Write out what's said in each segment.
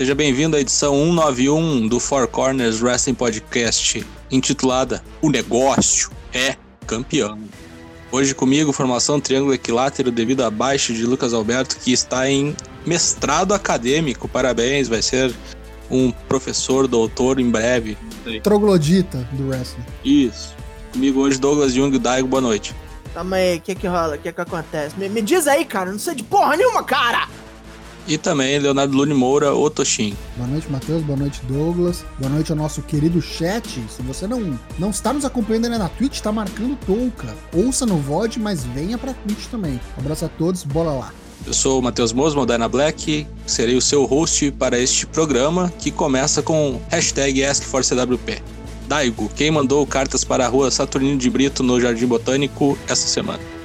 Seja bem-vindo à edição 191 do Four Corners Wrestling Podcast, intitulada O Negócio é Campeão. Hoje comigo, formação triângulo equilátero devido à baixa de Lucas Alberto, que está em mestrado acadêmico. Parabéns, vai ser um professor, doutor em breve. Troglodita do wrestling. Isso. Comigo hoje, Douglas Jung Daigo, boa noite. Tamo aí, o que que rola? O que que acontece? Me, me diz aí, cara, não sei de porra nenhuma, cara! E também Leonardo Lune Moura, o Toshin. Boa noite, Matheus. Boa noite, Douglas. Boa noite ao nosso querido chat. Se você não, não está nos acompanhando ainda na Twitch, está marcando touca. Ouça no VOD, mas venha pra Twitch também. Um abraço a todos, bora lá. Eu sou o Matheus Mosmo, Dyna Black, serei o seu host para este programa que começa com hashtag AskForCWP. Daigo, quem mandou cartas para a rua Saturnino de Brito no Jardim Botânico essa semana?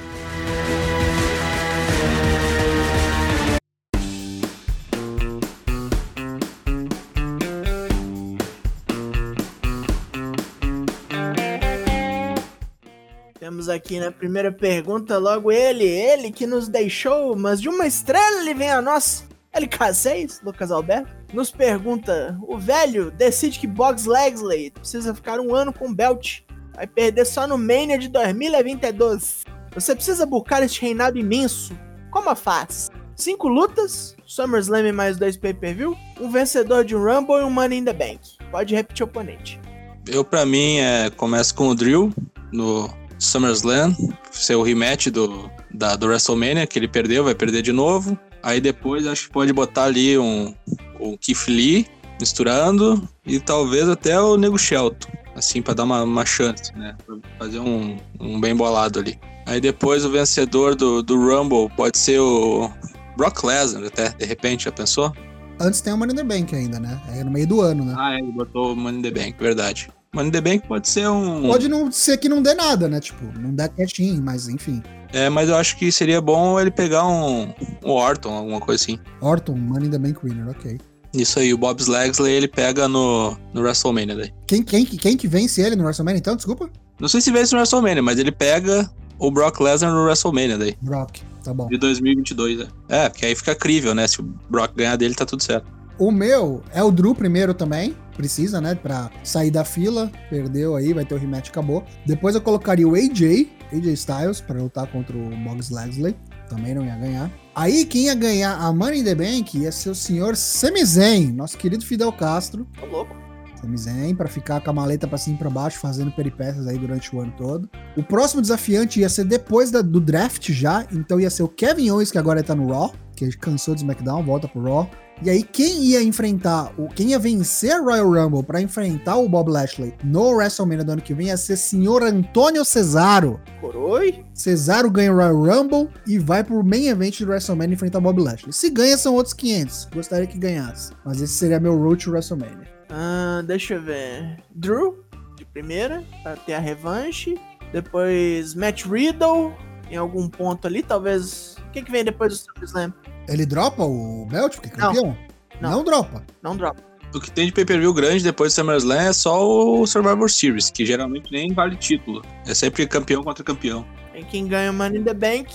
Aqui na primeira pergunta logo ele, ele que nos deixou, mas de uma estrela ele vem a nós. LK6, Lucas Alberto, nos pergunta: o velho decide que Box Legsley precisa ficar um ano com belt. Vai perder só no Mania de 2022. Você precisa buscar este reinado imenso. Como a faz? Cinco lutas, SummerSlam mais dois pay-per-view, um vencedor de um Rumble e um Money in the Bank. Pode repetir o oponente. Eu, pra mim, é, começo com o Drill no SummerSlam, ser o rematch do, da, do WrestleMania, que ele perdeu, vai perder de novo. Aí depois acho que pode botar ali um, um Keith Lee misturando e talvez até o Nego Shelton, assim, para dar uma, uma chance, né? Pra fazer um, um bem bolado ali. Aí depois o vencedor do, do Rumble pode ser o Brock Lesnar, até, de repente, já pensou? Antes tem o Money in the Bank ainda, né? É no meio do ano, né? Ah, é, ele botou o Money in the Bank, verdade. Money in the Bank pode ser um. Pode não ser que não dê nada, né? Tipo, não dá quietinho, mas enfim. É, mas eu acho que seria bom ele pegar um, um Orton, alguma coisa assim. Orton, Money in the Bank winner, ok. Isso aí, o Bob Slagsley ele pega no, no WrestleMania daí. Quem, quem, quem que vence ele no WrestleMania então? Desculpa? Não sei se vence no WrestleMania, mas ele pega o Brock Lesnar no WrestleMania daí. Brock, tá bom. De 2022, né? É, porque aí fica crível, né? Se o Brock ganhar dele, tá tudo certo. O meu é o Drew primeiro também. Precisa, né? Pra sair da fila. Perdeu aí, vai ter o rematch, acabou. Depois eu colocaria o AJ, AJ Styles, pra lutar contra o Boggs Leslie. Também não ia ganhar. Aí quem ia ganhar a Money in the Bank ia ser o senhor Sami Zayn, nosso querido Fidel Castro. Tô louco. Sami Zayn, pra ficar com a maleta pra cima e pra baixo, fazendo peripécias aí durante o ano todo. O próximo desafiante ia ser depois da- do draft já, então ia ser o Kevin Owens, que agora tá no Raw, que cansou do SmackDown, volta pro Raw. E aí, quem ia enfrentar, o, quem ia vencer a Royal Rumble pra enfrentar o Bob Lashley no WrestleMania do ano que vem ia ser senhor Antônio Cesaro. Coroi? Cesaro ganha o Royal Rumble e vai pro main event do WrestleMania enfrentar o Bob Lashley. Se ganha, são outros 500. Gostaria que ganhasse. Mas esse seria meu road to WrestleMania. Ah, deixa eu ver. Drew, de primeira, pra ter a revanche. Depois Matt Riddle, em algum ponto ali, talvez. O que, que vem depois do SummerSlam? Ele dropa o belt porque é Não. campeão? Não. Não dropa. Não drop. O que tem de pay-per-view grande depois do SummerSlam é só o Survivor Series, que geralmente nem vale título. É sempre campeão contra campeão. Tem quem ganha o Money in the Bank,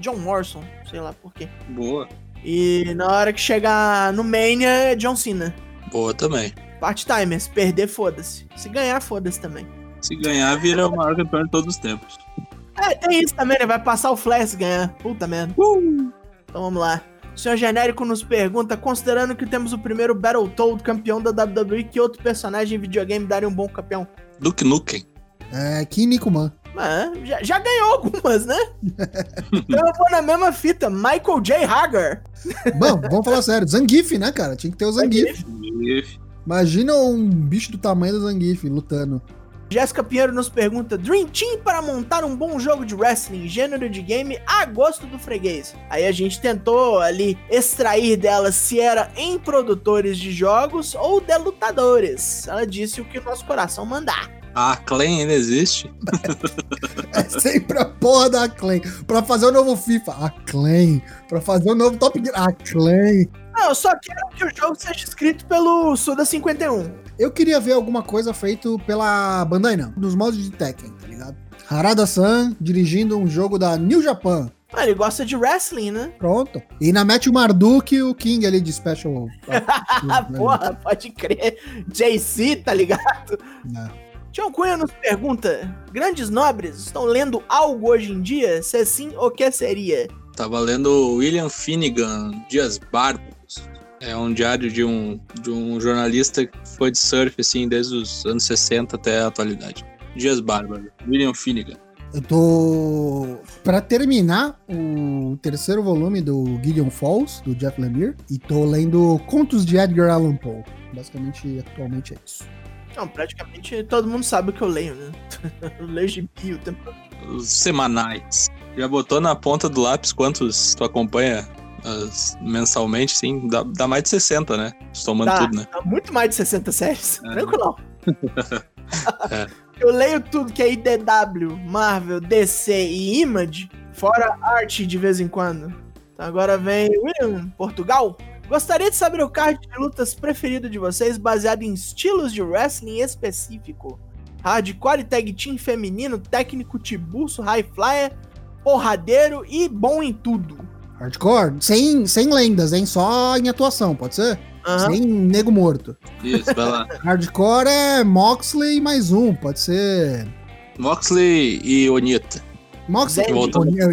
John Morrison, sei lá por quê. Boa. E na hora que chegar no Mania, é John Cena. Boa também. Part-timer, se perder, foda-se. Se ganhar, foda-se também. Se ganhar, vira o maior campeão de todos os tempos. É, tem isso também, né? Vai passar o Flash ganhar. Puta merda. Então vamos lá. O senhor genérico nos pergunta, considerando que temos o primeiro Battletoad campeão da WWE, que outro personagem em videogame daria um bom campeão? Duke Nukem. É Kim Nikuman. Ah, já, já ganhou algumas, né? então eu vou na mesma fita. Michael J. Hager. Bom, vamos falar sério. Zangief, né, cara? Tinha que ter o Zangief. Imagina um bicho do tamanho do Zangief lutando. Jéssica Pinheiro nos pergunta: Dream Team para montar um bom jogo de wrestling, gênero de game, a gosto do freguês. Aí a gente tentou ali extrair dela se era em produtores de jogos ou de lutadores. Ela disse o que o nosso coração mandar. A Clan ainda existe? É sempre a porra da Clan. Pra fazer o novo FIFA, a Clan. Pra fazer o novo Top Gear, a Clan. Não, eu só quero que o jogo seja escrito pelo Suda 51. Eu queria ver alguma coisa feito pela Bandai Namco, nos modos de Tekken, tá ligado? Harada-san dirigindo um jogo da New Japan, Ah, ele gosta de wrestling, né? Pronto. E na mete o Marduk e o King ali de Special. Ah, porra, pode crer. JC, tá ligado? Né. Tião Cunha nos pergunta: Grandes nobres estão lendo algo hoje em dia? Se sim, o que seria? Tava lendo William Finnegan, Dias Bárbaros. É um diário de um, de um jornalista que foi de surf, assim, desde os anos 60 até a atualidade. Dias Bárbaros, William Finnegan. Eu tô. Pra terminar o terceiro volume do Gideon Falls, do Jeff Lemire, e tô lendo Contos de Edgar Allan Poe. Basicamente, atualmente é isso. Não, praticamente todo mundo sabe o que eu leio, né? eu leio gibi o tempo todo. Os semanais. Já botou na ponta do lápis quantos tu acompanha as- mensalmente, sim? Dá, dá mais de 60, né? Somando Dá, tudo, né? dá muito mais de 60 séries. É. Tranquilão. É. Eu leio tudo que é IDW, Marvel, DC e Image, fora arte de vez em quando. Então agora vem William, Portugal. Gostaria de saber o card de lutas preferido de vocês, baseado em estilos de wrestling específico. Hardcore tag team feminino, técnico tiburcio, high flyer, porradeiro e bom em tudo. Hardcore, sem, sem lendas, hein? Só em atuação, pode ser? Aham. Sem nego morto. Isso, vai lá. Hardcore é Moxley mais um, pode ser. Moxley e Onita. Moxley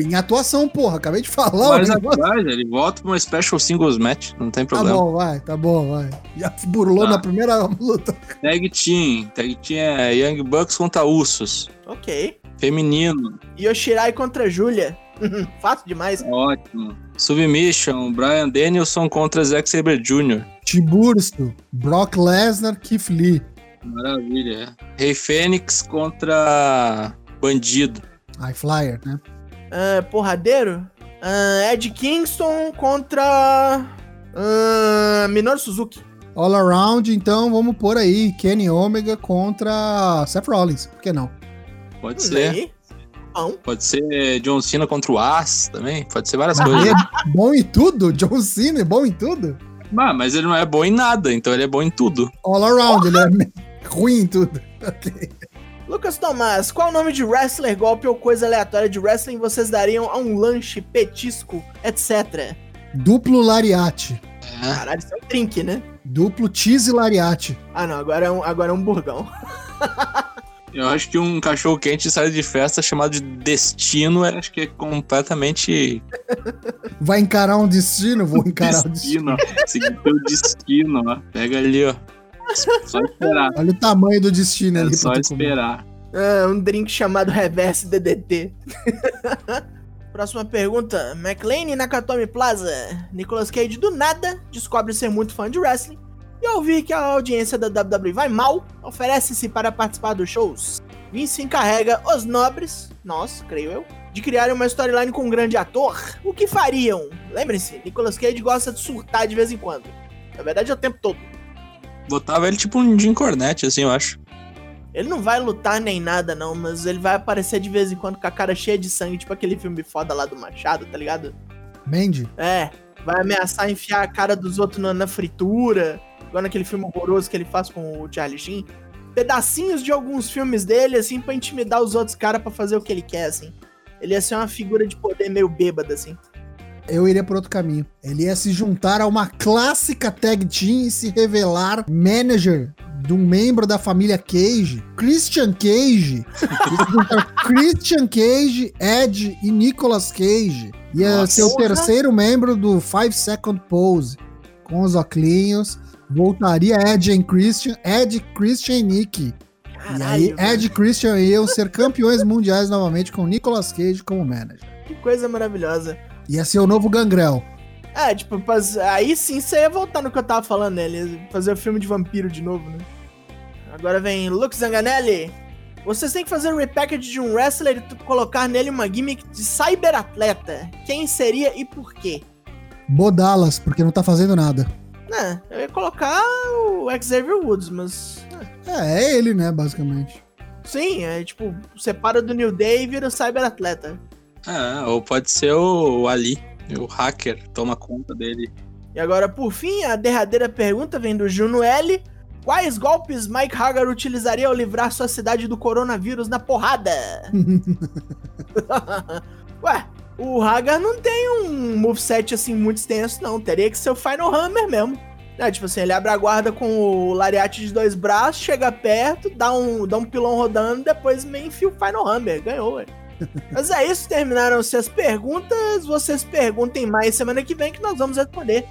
em atuação, porra, acabei de falar. Mas atrás, ele volta pra uma Special Singles Match, não tem Tá problema. bom, vai, tá bom, vai. Já burlou Tá. na primeira luta. Tag Team. Tag Team é Young Bucks contra Usos. Ok. Feminino. Yoshirai contra Julia. Fácil demais. Ótimo. Submission. Brian Danielson contra Zack Sabre Jr. Tiburcio, Brock Lesnar, Keith Lee. Maravilha. é. Rei Fênix contra Bandido. High Flyer, né? Ah, porradeiro? Ah, Ed Kingston contra. ah, Minoru Suzuki. All around, então vamos pôr aí Kenny Omega contra Seth Rollins. Por que não? Pode Hum, ser. aí. Bom. Pode ser John Cena contra o As também. Pode ser várias Aí coisas. é bom em tudo? John Cena é bom em tudo? Ah, mas ele não é bom em nada, então ele é bom em tudo. All around, ele é ruim em tudo. Ok. Lucas Tomás, qual o nome de wrestler, golpe ou coisa aleatória de wrestling vocês dariam a um lanche, petisco, etc? Duplo lariate. É. Caralho, isso é um drink, né? Duplo cheese lariate. Ah, não, agora é um, agora é um burgão. Eu acho que um cachorro quente sai de festa chamado de Destino, eu acho que é completamente Vai encarar um destino? Vou encarar destino. destino. ó. Seguir teu destino, ó. Pega ali, ó. Só esperar. Olha o tamanho do destino É ali só esperar. Ah, um drink chamado Reverse DDT. Próxima pergunta. McLean Nakatomi Plaza. Nicolas Cage do nada descobre ser muito fã de wrestling e ao ouvir que a audiência da WWE vai mal, oferece-se para participar dos shows. Vince encarrega os nobres, nós, creio eu, de criar uma storyline com um grande ator. O que fariam? Lembrem-se, Nicolas Cage gosta de surtar de vez em quando. Na verdade é o tempo todo. Botava ele tipo um Jim Cornette, assim, eu acho. Ele não vai lutar nem nada, não, mas ele vai aparecer de vez em quando com a cara cheia de sangue, tipo aquele filme foda lá do Machado, tá ligado? Mandy? É, vai ameaçar enfiar a cara dos outros na, na fritura, igual naquele filme horroroso que ele faz com o Charlie Sheen. Pedacinhos de alguns filmes dele, assim, pra intimidar os outros caras pra fazer o que ele quer, assim. Ele ia ser uma figura de poder meio bêbada, assim. Eu iria por outro caminho. Ele ia se juntar a uma clássica tag team e se revelar manager de um membro da família Cage, Christian Cage. Ia se juntar Christian Cage, Ed e Nicolas Cage. Ia Nossa. ser o terceiro membro do Five Second Pose. Com os oclinhos. Voltaria Ed e Christian, Ed, Christian e Nick. E aí, Caralho, Ed e Christian iam ser campeões mundiais novamente com Nicolas Cage como manager. que coisa maravilhosa. Ia ser o novo Gangrel. É, tipo, aí sim você ia voltar no que eu tava falando, né? Ele fazer o filme de vampiro de novo, né? Agora vem Luke Zanganelli. Vocês têm que fazer um repackage de um wrestler e colocar nele uma gimmick de cyberatleta. Quem seria e por quê? Bodalas, porque não tá fazendo nada. Né, eu ia colocar o Xavier Woods, mas. É, é ele, né, basicamente. Sim, é tipo, separa do New Day e vira o cyberatleta. É, ou pode ser o Ali, o hacker, toma conta dele. E agora, por fim, a derradeira pergunta vem do Juno L. Quais golpes Mike Hagar utilizaria ao livrar sua cidade do coronavírus na porrada? Ué, O Hagar não tem um moveset assim muito extenso, não. Teria que ser o Final Hammer mesmo. É, tipo assim, ele abre a guarda com o lariate de dois braços, chega perto, dá um, dá um pilão rodando, depois meio enfia o Final Hammer. Ganhou, ué. Mas é isso, terminaram-se as perguntas. Vocês perguntem mais semana que vem que nós vamos responder.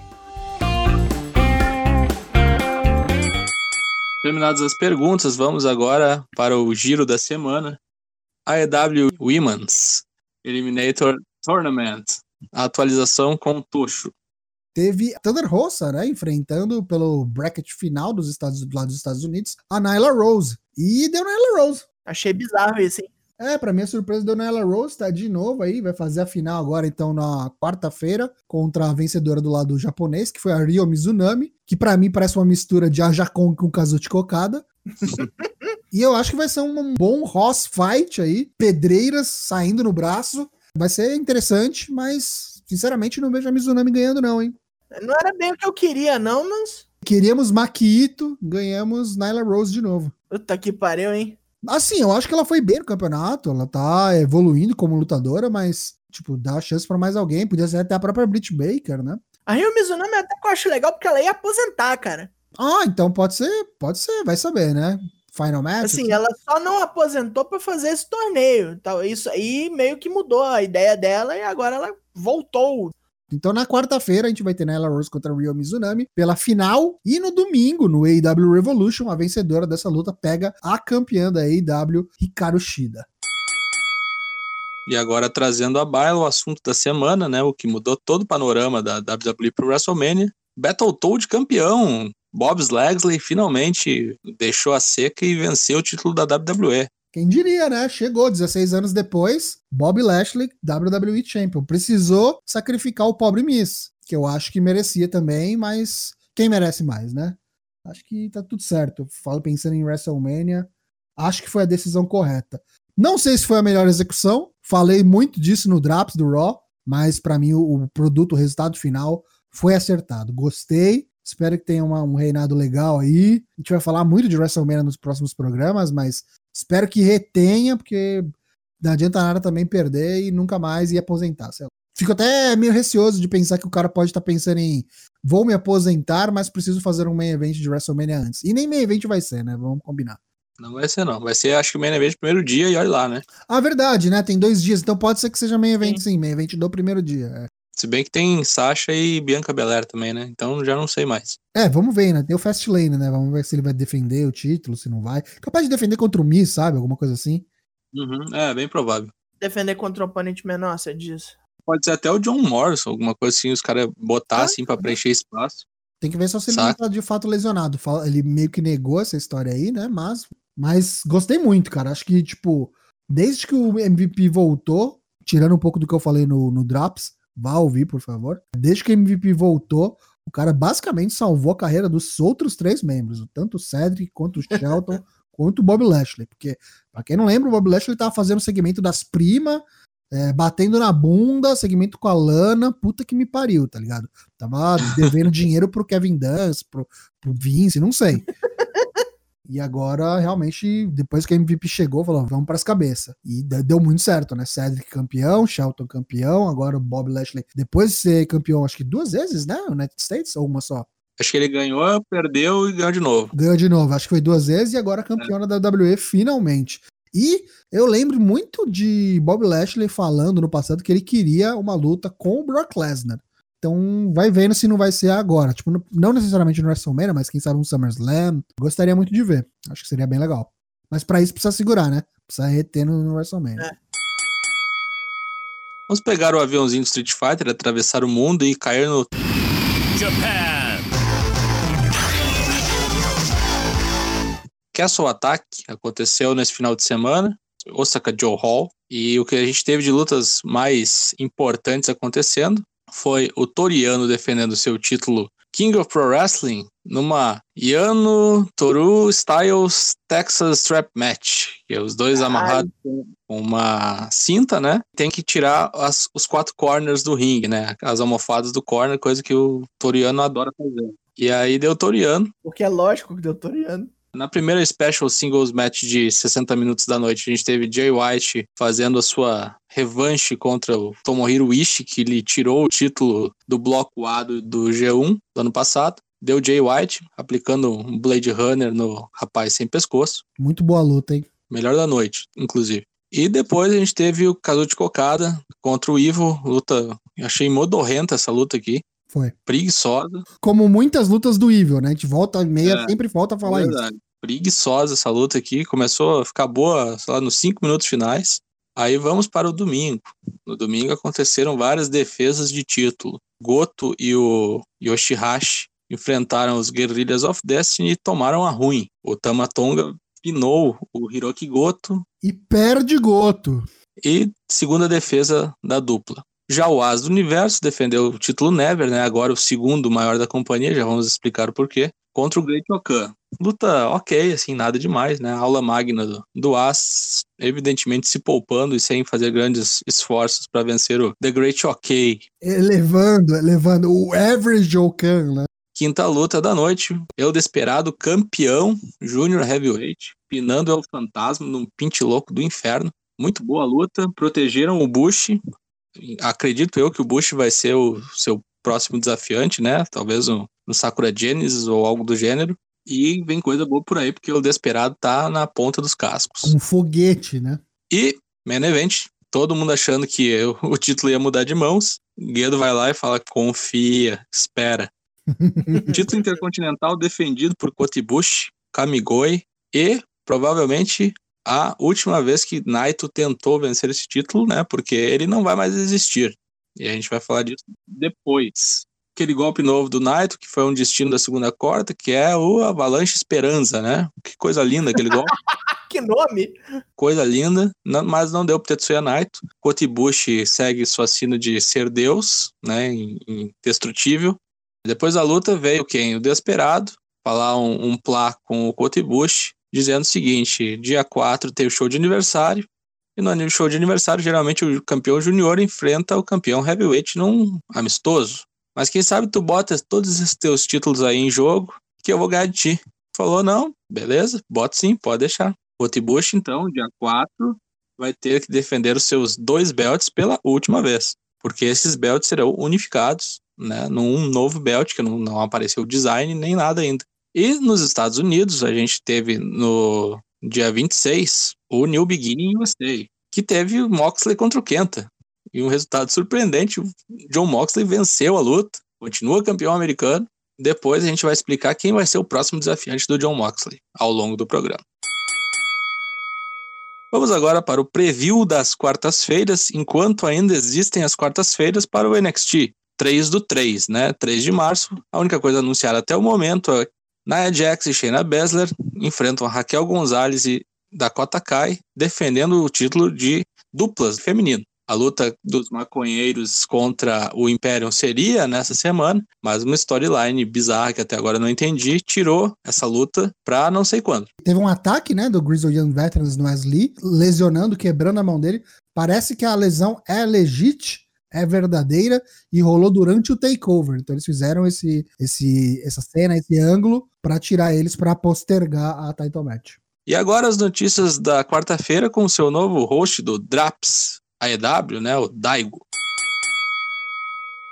Terminadas as perguntas, vamos agora para o giro da semana. AEW Women's Eliminator Tournament. A atualização com o Tocho. Teve Thunder Rosa, né, enfrentando pelo bracket final dos Estados, do lado dos Estados Unidos, a Nyla Rose. E deu Nyla Rose. Achei bizarro isso, hein? É, pra minha surpresa, deu Nyla Rose, tá de novo aí, vai fazer a final agora, então, na quarta-feira, contra a vencedora do lado japonês, que foi a Ryo Mizunami, que para mim parece uma mistura de Aja Kong com Kazuchi Kokada. e eu acho que vai ser um bom Ross fight aí, pedreiras saindo no braço. Vai ser interessante, mas, sinceramente, não vejo a Mizunami ganhando não, hein. Não era bem o que eu queria, não, mas... Queríamos Maquito, ganhamos Nyla Rose de novo. Puta que pariu, hein? Assim, eu acho que ela foi bem no campeonato, ela tá evoluindo como lutadora, mas, tipo, dá chance pra mais alguém. Podia ser até a própria Britt Baker, né? A Rio Mizunami até que eu acho legal porque ela ia aposentar, cara. Ah, então pode ser, pode ser, vai saber, né? Final match. Assim, ela só não aposentou pra fazer esse torneio. Então, isso aí meio que mudou a ideia dela e agora ela voltou. Então, na quarta-feira, a gente vai ter Nyla Rose contra a Ryo Mizunami pela final. E no domingo, no AEW Revolution, a vencedora dessa luta pega a campeã da AEW, Hikaru Shida. E agora trazendo a baila o assunto da semana, né? O que mudou todo o panorama da WWE pro WrestleMania. Battletoad campeão. Bob Slagsley finalmente deixou a seca e venceu o título da WWE. Quem diria, né? Chegou 16 anos depois, Bob Lashley, WWE Champion. Precisou sacrificar o pobre Miss, que eu acho que merecia também, mas quem merece mais, né? Acho que tá tudo certo. Falo pensando em WrestleMania, acho que foi a decisão correta. Não sei se foi a melhor execução, falei muito disso no Drops do Raw, mas para mim o, produto, o resultado final foi acertado. Gostei, espero que tenha uma, um reinado legal aí. A gente vai falar muito de WrestleMania nos próximos programas, mas Espero que retenha, porque não adianta nada também perder e nunca mais ir aposentar. Fico até meio receoso de pensar que o cara pode estar tá pensando em vou me aposentar, mas preciso fazer um main event de WrestleMania antes. E nem main event vai ser, né? Vamos combinar. Não vai ser, não. Vai ser, acho que o main event primeiro dia e olha lá, né? Ah, verdade, né? Tem dois dias, então pode ser que seja main event sim, sim main event do primeiro dia. É. Se bem que tem Sasha e Bianca Belair também, né? Então já não sei mais. É, vamos ver, né? Tem o Fast Lane, né? Vamos ver se ele vai defender o título, se não vai. Capaz de defender contra o Miz, sabe? Alguma coisa assim. Uhum, é, bem provável. Defender contra o oponente menor, você diz? Pode ser até o John Morrison, alguma coisa assim, os caras botar ah, assim pra preencher espaço. Tem que ver só se ele não tá de fato lesionado. Ele meio que negou essa história aí, né? Mas, mas gostei muito, cara. Acho que, tipo, desde que o MVP voltou, tirando um pouco do que eu falei no, no Drops, Vá ouvir, por favor. Desde que o MVP voltou, o cara basicamente salvou a carreira dos outros três membros, tanto o Cedric quanto o Shelton, quanto o Bob Lashley. Porque, pra quem não lembra, o Bob Lashley tava fazendo segmento das primas, é, batendo na bunda, segmento com a Lana, puta que me pariu, tá ligado? Tava devendo dinheiro pro Kevin Dance, pro, pro Vince, não sei. E agora, realmente, depois que a MVP chegou, falou: vamos para as cabeças. E deu muito certo, né? Cedric campeão, Shelton campeão, agora o Bob Lashley, depois de ser campeão, acho que duas vezes, né? United States, ou uma só? Acho que ele ganhou, perdeu e ganhou de novo. Ganhou de novo, acho que foi duas vezes e agora campeão é. da WWE finalmente. E eu lembro muito de Bob Lashley falando no passado que ele queria uma luta com o Brock Lesnar. Então, vai vendo se não vai ser agora. Tipo, não necessariamente no WrestleMania, mas quem sabe um SummerSlam. Gostaria muito de ver. Acho que seria bem legal. Mas para isso precisa segurar, né? Precisa reter no WrestleMania. É. Vamos pegar o aviãozinho do Street Fighter, atravessar o mundo e cair no. Japan! Castle Attack aconteceu nesse final de semana, Osaka Joe Hall, e o que a gente teve de lutas mais importantes acontecendo foi o Toriano defendendo seu título King of Pro Wrestling numa Yano Toru Styles Texas Strap Match. Que é os dois Ai. amarrados com uma cinta, né? Tem que tirar as, os quatro corners do ringue, né? As almofadas do corner, coisa que o Toriano adora fazer. E aí deu Toriano. Porque é lógico que deu Toriano. Na primeira Special Singles Match de 60 minutos da noite, a gente teve Jay White fazendo a sua revanche contra o Tomohiro Ishii, que lhe tirou o título do bloco A do, do G1 do ano passado. Deu Jay White, aplicando um Blade Runner no rapaz sem pescoço. Muito boa luta, hein? Melhor da noite, inclusive. E depois a gente teve o Kazuchi Kokada contra o Ivo, luta, achei modorrenta essa luta aqui. Foi. Preguiçosa. Como muitas lutas do Evil, né? A gente volta meia, É, sempre volta a falar Verdade. Preguiçosa essa luta aqui. Começou a ficar boa, sei lá, nos cinco minutos finais. Aí vamos para o domingo. No domingo aconteceram várias defesas de título. Goto e o Yoshihashi enfrentaram os Guerrillas of Destiny e tomaram a ruim. O Tamatonga pinou o Hiroki Goto. E perde Goto. e segunda defesa da dupla. Já o As do Universo defendeu o título Never, né? Agora o segundo maior da companhia, já vamos explicar o porquê. Contra o Great Okan. Luta ok, assim, nada demais, né? Aula magna do, do As, evidentemente se poupando e sem fazer grandes esforços para vencer o The Great OK. Elevando, elevando o average Okan, né? Quinta luta da noite, eu desesperado campeão Júnior Heavyweight, pinando El Fantasma num pinte louco do inferno. Muito boa luta, protegeram o Bush. Acredito eu que o Bush vai ser o seu próximo desafiante, né? Talvez no, no Sakura Genesis ou algo do gênero. E vem coisa boa por aí, porque o Desperado tá na ponta dos cascos. Um foguete, né? E, main event, todo mundo achando que eu- o título ia mudar de mãos. Guedo vai lá e fala: confia, espera. título intercontinental defendido por Kotibushi, Kamigoi e provavelmente a última vez que Naito tentou vencer esse título, né? Porque ele não vai mais existir. E a gente vai falar disso depois. Aquele golpe novo do Naito, que foi um destino da segunda corda, que é o Avalanche Esperança, né? Que coisa linda aquele golpe. Que nome! coisa linda, não- mas não deu pro Tetsuya Naito. Kotibushi segue sua sina de ser Deus, né, in- indestrutível. Depois da luta veio quem? O Desperado, falar um, um plá com o Kotibushi, dizendo o seguinte, dia 4 tem o show de aniversário, e no show de aniversário, geralmente o campeão júnior enfrenta o campeão heavyweight num amistoso. Mas quem sabe tu bota todos esses teus títulos aí em jogo, que eu vou ganhar de ti. Falou, não, beleza, bota sim, pode deixar. Kotibushi, então, dia 4, vai ter que defender os seus dois belts pela última vez. Porque esses belts serão unificados, né, num novo belt, que não, não apareceu design nem nada ainda. E nos Estados Unidos, a gente teve no dia 26 o New Beginning USA, que teve o Moxley contra o Kenta. E um resultado surpreendente, o John Moxley venceu a luta, continua campeão americano. Depois a gente vai explicar quem vai ser o próximo desafiante do John Moxley ao longo do programa. Vamos agora para o preview das quartas-feiras, enquanto ainda existem as quartas-feiras para o NXT. 3 do 3, né? 3 de março. A única coisa anunciada até o momento é Nia Jax e Shayna Baszler enfrentam a Raquel Gonzalez e Dakota Kai, defendendo o título de duplas feminino. A luta dos maconheiros contra o Imperium seria nessa semana, mas uma storyline bizarra que até agora não entendi tirou essa luta pra não sei quando. Teve um ataque, né, do Grizzly Young Veterans no Wesley, lesionando, quebrando a mão dele. Parece que a lesão é legítima, é verdadeira e rolou durante o takeover. Então eles fizeram esse, esse, essa cena, esse ângulo pra tirar eles pra postergar a title match. E agora as notícias da quarta-feira com o seu novo host do Draps AEW, né, o Daigo.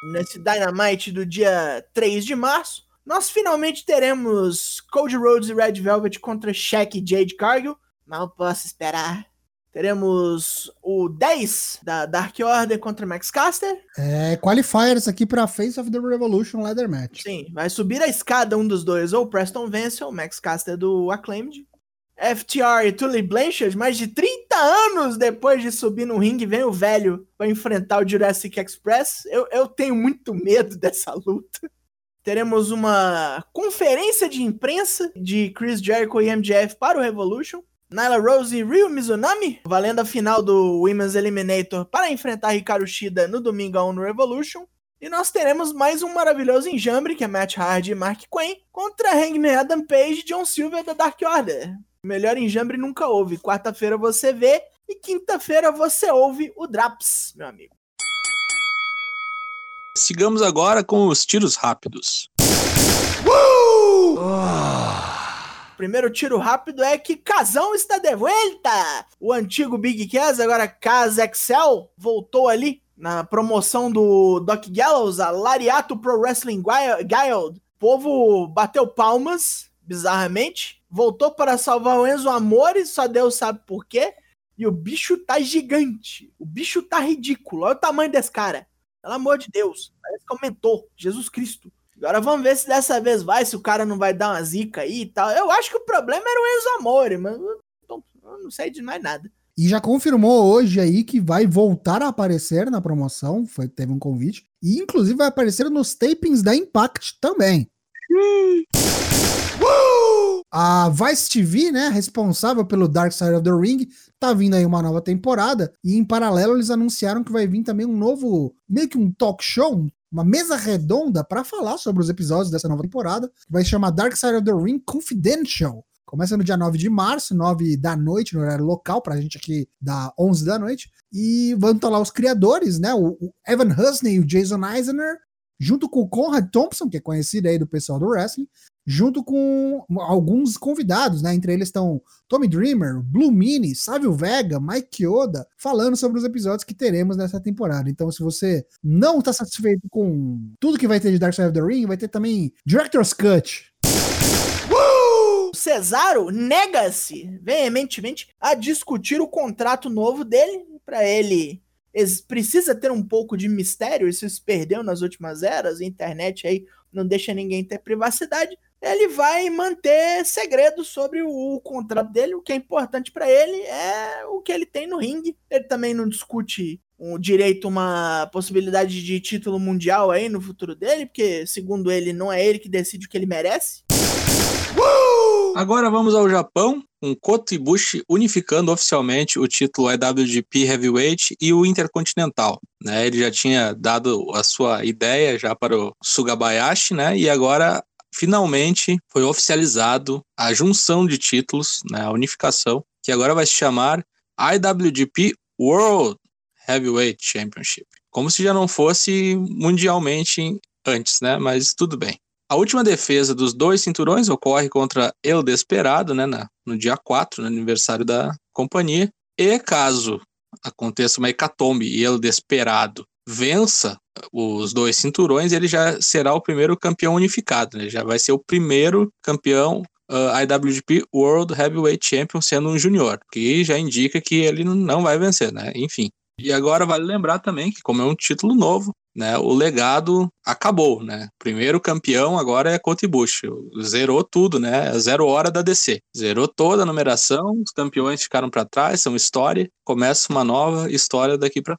Nesse Dynamite do dia 3 de março, nós finalmente teremos Cody Rhodes e Red Velvet contra Shaq e Jade Cargill. Mal posso esperar. Teremos o 10 da Dark Order contra Max Caster. É qualifiers aqui pra Face of the Revolution Leather Match. Sim, vai subir a escada um dos dois, ou Preston Vance ou Max Caster do Acclaimed. FTR e Tully Blanchard, mais de 30 anos depois de subir no ringue, vem o velho para enfrentar o Jurassic Express. Eu, eu tenho muito medo dessa luta. Teremos uma conferência de imprensa de Chris Jericho e MJF para o Revolution. Nyla Rose e Ryu Mizunami, valendo a final do Women's Eliminator para enfrentar Hikaru Shida no domingo no Revolution. E nós teremos mais um maravilhoso enjambre, que é Matt Hardy e Mark Quinn, contra Hangman Adam Page e John Silver da Dark Order. Melhor enjambre nunca houve. Quarta-feira você vê e quinta-feira você ouve o Draps, meu amigo. Sigamos agora com os tiros rápidos. primeiro tiro rápido é que Casão está de volta! O antigo Big Cass, agora Cas Excel, voltou ali na promoção do Doc Gallows, a Lariato Pro Wrestling Guild. O povo bateu palmas, bizarramente, voltou para salvar o Enzo Amores, só Deus sabe por quê. E o bicho tá gigante. O bicho tá ridículo. Olha o tamanho desse cara. Pelo amor de Deus. Parece que aumentou. Jesus Cristo. Agora vamos ver se dessa vez vai, se o cara não vai dar uma zica aí e tal. Eu acho que o problema era o Enzo Amore, mas eu não sei de mais nada. E já confirmou hoje aí que vai voltar a aparecer na promoção. Foi, teve um convite. E inclusive vai aparecer nos tapings da Impact também. A Vice TV, né, responsável pelo Dark Side of the Ring, tá vindo aí uma nova temporada e em paralelo eles anunciaram que vai vir também um novo, meio que um talk show, uma mesa redonda para falar sobre os episódios dessa nova temporada, que vai chamar Dark Side of the Ring Confidential. Começa no dia 9 de março, 9 da noite, no horário local, pra gente aqui da 11 da noite. E vão estar lá os criadores, né? O, o Evan Husney e o Jason Eisner, junto com o Conrad Thompson, que é conhecido aí do pessoal do wrestling, junto com alguns convidados, né? Entre eles estão Tommy Dreamer, Blue Mini, Sávio Vega, Mike Yoda, falando sobre os episódios que teremos nessa temporada. Então, se você não está satisfeito com tudo que vai ter de Dark Side of the Ring, vai ter também Director's Cut. Cesaro nega-se veementemente a discutir o contrato novo dele para ele precisa ter um pouco de mistério, isso se perdeu nas últimas eras, a internet aí não deixa ninguém ter privacidade ele vai manter segredo sobre o, contrato dele. O que é importante para ele é o que ele tem no ringue. Ele também não discute o direito uma possibilidade de título mundial aí no futuro dele, porque segundo ele não é ele que decide o que ele merece. Agora vamos ao Japão, com Kota Ibushi unificando oficialmente o título IWGP Heavyweight e o Intercontinental. Né? Ele já tinha dado a sua ideia já para o Sugabayashi, né? E agora finalmente foi oficializado a junção de títulos, né, a unificação, que agora vai se chamar IWGP World Heavyweight Championship. Como se já não fosse mundialmente antes, né? Mas tudo bem. A última defesa dos dois cinturões ocorre contra El Desperado, né, no dia 4, no aniversário da companhia. E caso aconteça uma hecatombe e El Desperado vença os dois cinturões, ele já será o primeiro campeão unificado, né? Já vai ser o primeiro campeão uh, IWGP World Heavyweight Champion sendo um júnior, que já indica que ele não vai vencer, né? Enfim. E agora vale lembrar também que como é um título novo, né, o legado acabou, né? Primeiro campeão agora é Kota Ibushi. Zerou tudo, né? Zero hora da DC. Zerou toda a numeração, os campeões ficaram para trás, são história. Começa uma nova história daqui para.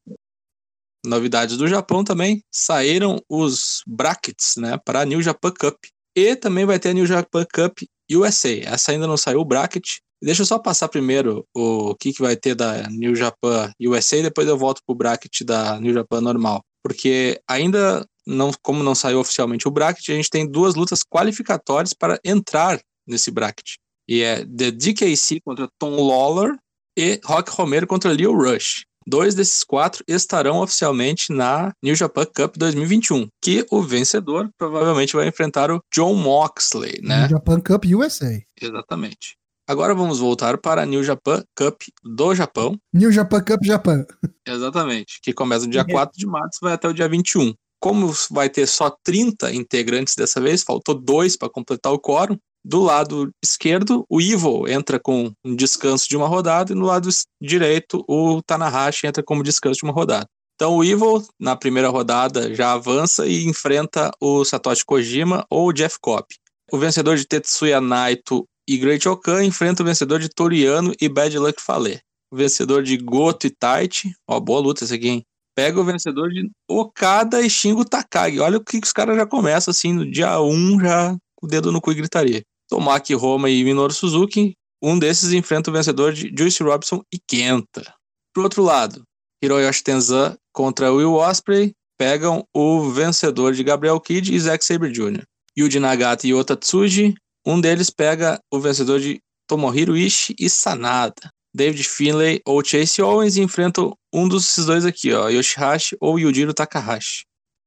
Novidades do Japão também, saíram os brackets, né, para a New Japan Cup. E também vai ter a New Japan Cup USA. Essa ainda não saiu o bracket. Deixa eu só passar primeiro o que, que vai ter da New Japan USA e depois eu volto pro bracket da New Japan normal. Porque ainda não, como não saiu oficialmente o bracket, a gente tem duas lutas qualificatórias para entrar nesse bracket. E é The DKC contra Tom Lawler e Rock Romero contra Leo Rush. Dois desses quatro estarão oficialmente na New Japan Cup 2021, que o vencedor provavelmente vai enfrentar o John Moxley, né? New Japan Cup USA. Exatamente. Agora vamos voltar para a New Japan Cup do Japão. New Japan Cup Japão. Exatamente, que começa no dia 4 de março e vai até o dia 21. Como vai ter só 30 integrantes dessa vez, faltou dois para completar o quórum, do lado esquerdo, o Evil entra com um descanso de uma rodada, e no lado direito, o Tanahashi entra como descanso de uma rodada. Então o Evil, na primeira rodada, já avança e enfrenta o Satoshi Kojima ou o Jeff Cobb. O vencedor de Tetsuya Naito e Great Okan enfrenta o vencedor de Toriano e Bad Luck Fale. O vencedor de Goto e Taichi, ó, boa luta essa aqui, hein? Pega o vencedor de Okada e Shingo Takagi. Olha o que os caras já começam assim, no dia 1 um, já o dedo no cu e gritaria. Tomaki Roma e Minoru Suzuki. Um desses enfrenta o vencedor de Juice Robinson e Kenta. Pro outro lado, Hiroyoshi Tenzan contra Will Osprey pegam o vencedor de Gabriel Kidd e Zack Sabre Jr. Yuji Nagata e Ota Tsuji, um deles pega o vencedor de Tomohiro Ishii e Sanada. David Finlay ou Chase Owens enfrentam um desses dois aqui, ó, Yoshihashi ou Yujiro Takahashi.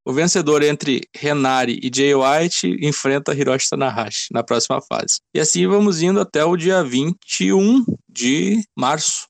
O vencedor entre Renari e Jay White enfrenta Hiroshi Tanahashi na próxima fase. E assim vamos indo até o dia 21 de março.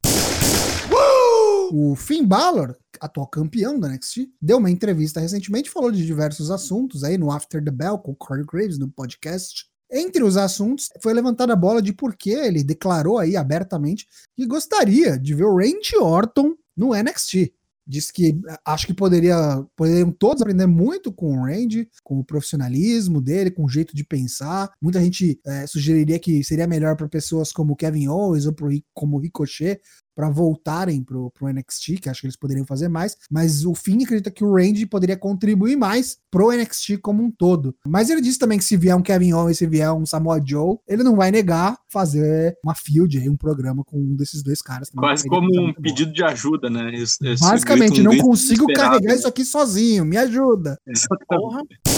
O Finn Balor, atual campeão da NXT, deu uma entrevista recentemente, falou de diversos assuntos aí no After the Bell com o Corey Graves no podcast. Entre os assuntos, foi levantada a bola de por que ele declarou aí abertamente que gostaria de ver o Randy Orton no NXT. Diz que acho que poderia, poderiam todos aprender muito com o Randy, com o profissionalismo dele, com o jeito de pensar. Muita gente é, sugeriria que seria melhor para pessoas como Kevin Owens ou pro, como Ricochet para voltarem pro, pro NXT, que acho que eles poderiam fazer mais, mas o Finn acredita que o Randy poderia contribuir mais pro NXT como um todo. Mas ele disse também que se vier um Kevin Owens, se vier um Samoa Joe, ele não vai negar fazer uma field aí, um programa com um desses dois caras. Quase como um pedido de ajuda, né? Esse, Basicamente, não consigo carregar isso aqui sozinho, me ajuda. Exatamente. E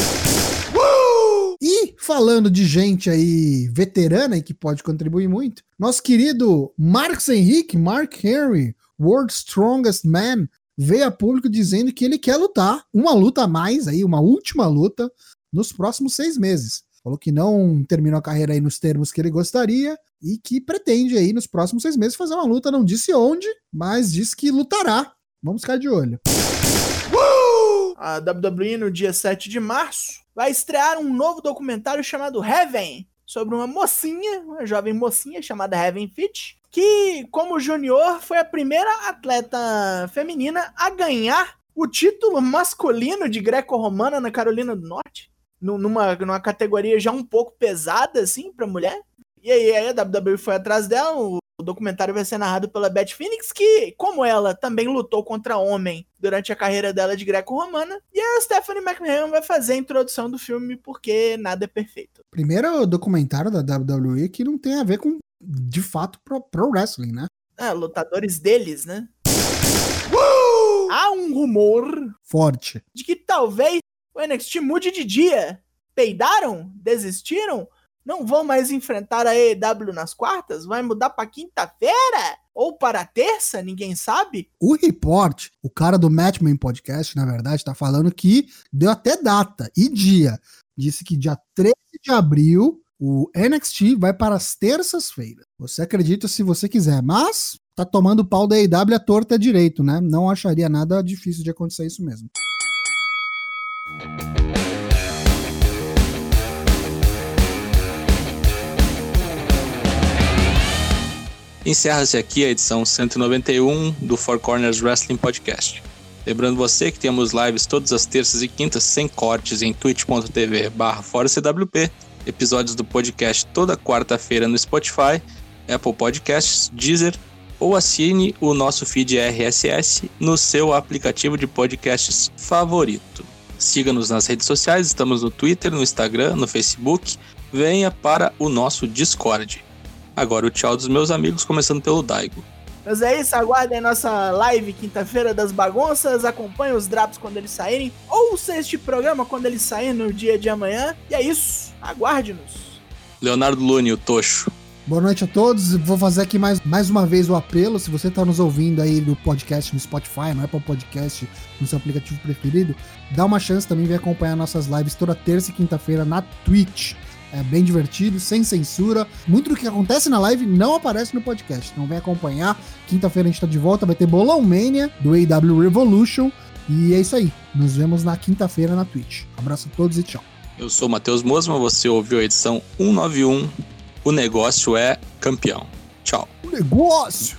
falando de gente aí veterana e que pode contribuir muito, nosso querido Marcos Henrique, Mark Henry, World Strongest Man, veio a público dizendo que ele quer lutar uma luta a mais aí, uma última luta nos próximos seis meses. Falou que não terminou a carreira aí nos termos que ele gostaria e que pretende aí nos próximos seis meses fazer uma luta. Não disse onde, mas disse que lutará. Vamos ficar de olho. A WWE no dia 7 de março vai estrear um novo documentário chamado Heaven, sobre uma mocinha, uma jovem mocinha chamada Heaven Fitch, que, como junior, foi a primeira atleta feminina a ganhar o título masculino de greco-romana na Carolina do Norte, numa, numa categoria já um pouco pesada, assim, pra mulher. E aí, aí a WWE foi atrás dela, o o documentário vai ser narrado pela Beth Phoenix, que, como ela, também lutou contra homem durante a carreira dela de greco-romana. E a Stephanie McMahon vai fazer a introdução do filme porque nada é perfeito. Primeiro documentário da WWE que não tem a ver com, de fato, pro, pro wrestling, né? Ah, lutadores deles, né? Uh! Há um rumor forte de que talvez o NXT mude de dia. Peidaram? Desistiram? Não vão mais enfrentar a EW nas quartas? Vai mudar para quinta-feira? Ou para terça? Ninguém sabe? O report, o cara do Matchman Podcast, na verdade, tá falando que deu até data e dia. Disse que dia 13 de abril o NXT vai para as terças-feiras. Você acredita se você quiser, mas tá tomando pau da EW a torta direito, né? Não acharia nada difícil de acontecer isso mesmo. Encerra-se aqui a edição 191 do Four Corners Wrestling Podcast. Lembrando você que temos lives todas as terças e quintas sem cortes em twitch.tv barra episódios do podcast toda quarta-feira no Spotify, Apple Podcasts, Deezer ou assine o nosso feed RSS no seu aplicativo de podcasts favorito. Siga-nos nas redes sociais, estamos no Twitter, no Instagram, no Facebook. Venha para o nosso Discord. Agora o tchau dos meus amigos, começando pelo Daigo. Mas é isso, aguardem nossa live quinta-feira das bagunças, acompanhem os drops quando eles saírem, ouça este programa quando ele sair no dia de amanhã. E é isso, aguarde-nos. Leonardo Lune, o Tocho. Boa noite a todos. Vou fazer aqui mais, mais uma vez o apelo. Se você está nos ouvindo aí do podcast no Spotify, no Apple Podcast, no seu aplicativo preferido, dá uma chance também de acompanhar nossas lives toda terça e quinta-feira na Twitch. É bem divertido, sem censura. Muito do que acontece na live não aparece no podcast. Então vem acompanhar. Quinta-feira a gente tá de volta. Vai ter Bolão Mania do AW Revolution. E é isso aí. Nos vemos na quinta-feira na Twitch. Abraço a todos e tchau. Eu sou Matheus Mosma. Você ouviu a edição 191. O negócio é campeão. Tchau. O negócio!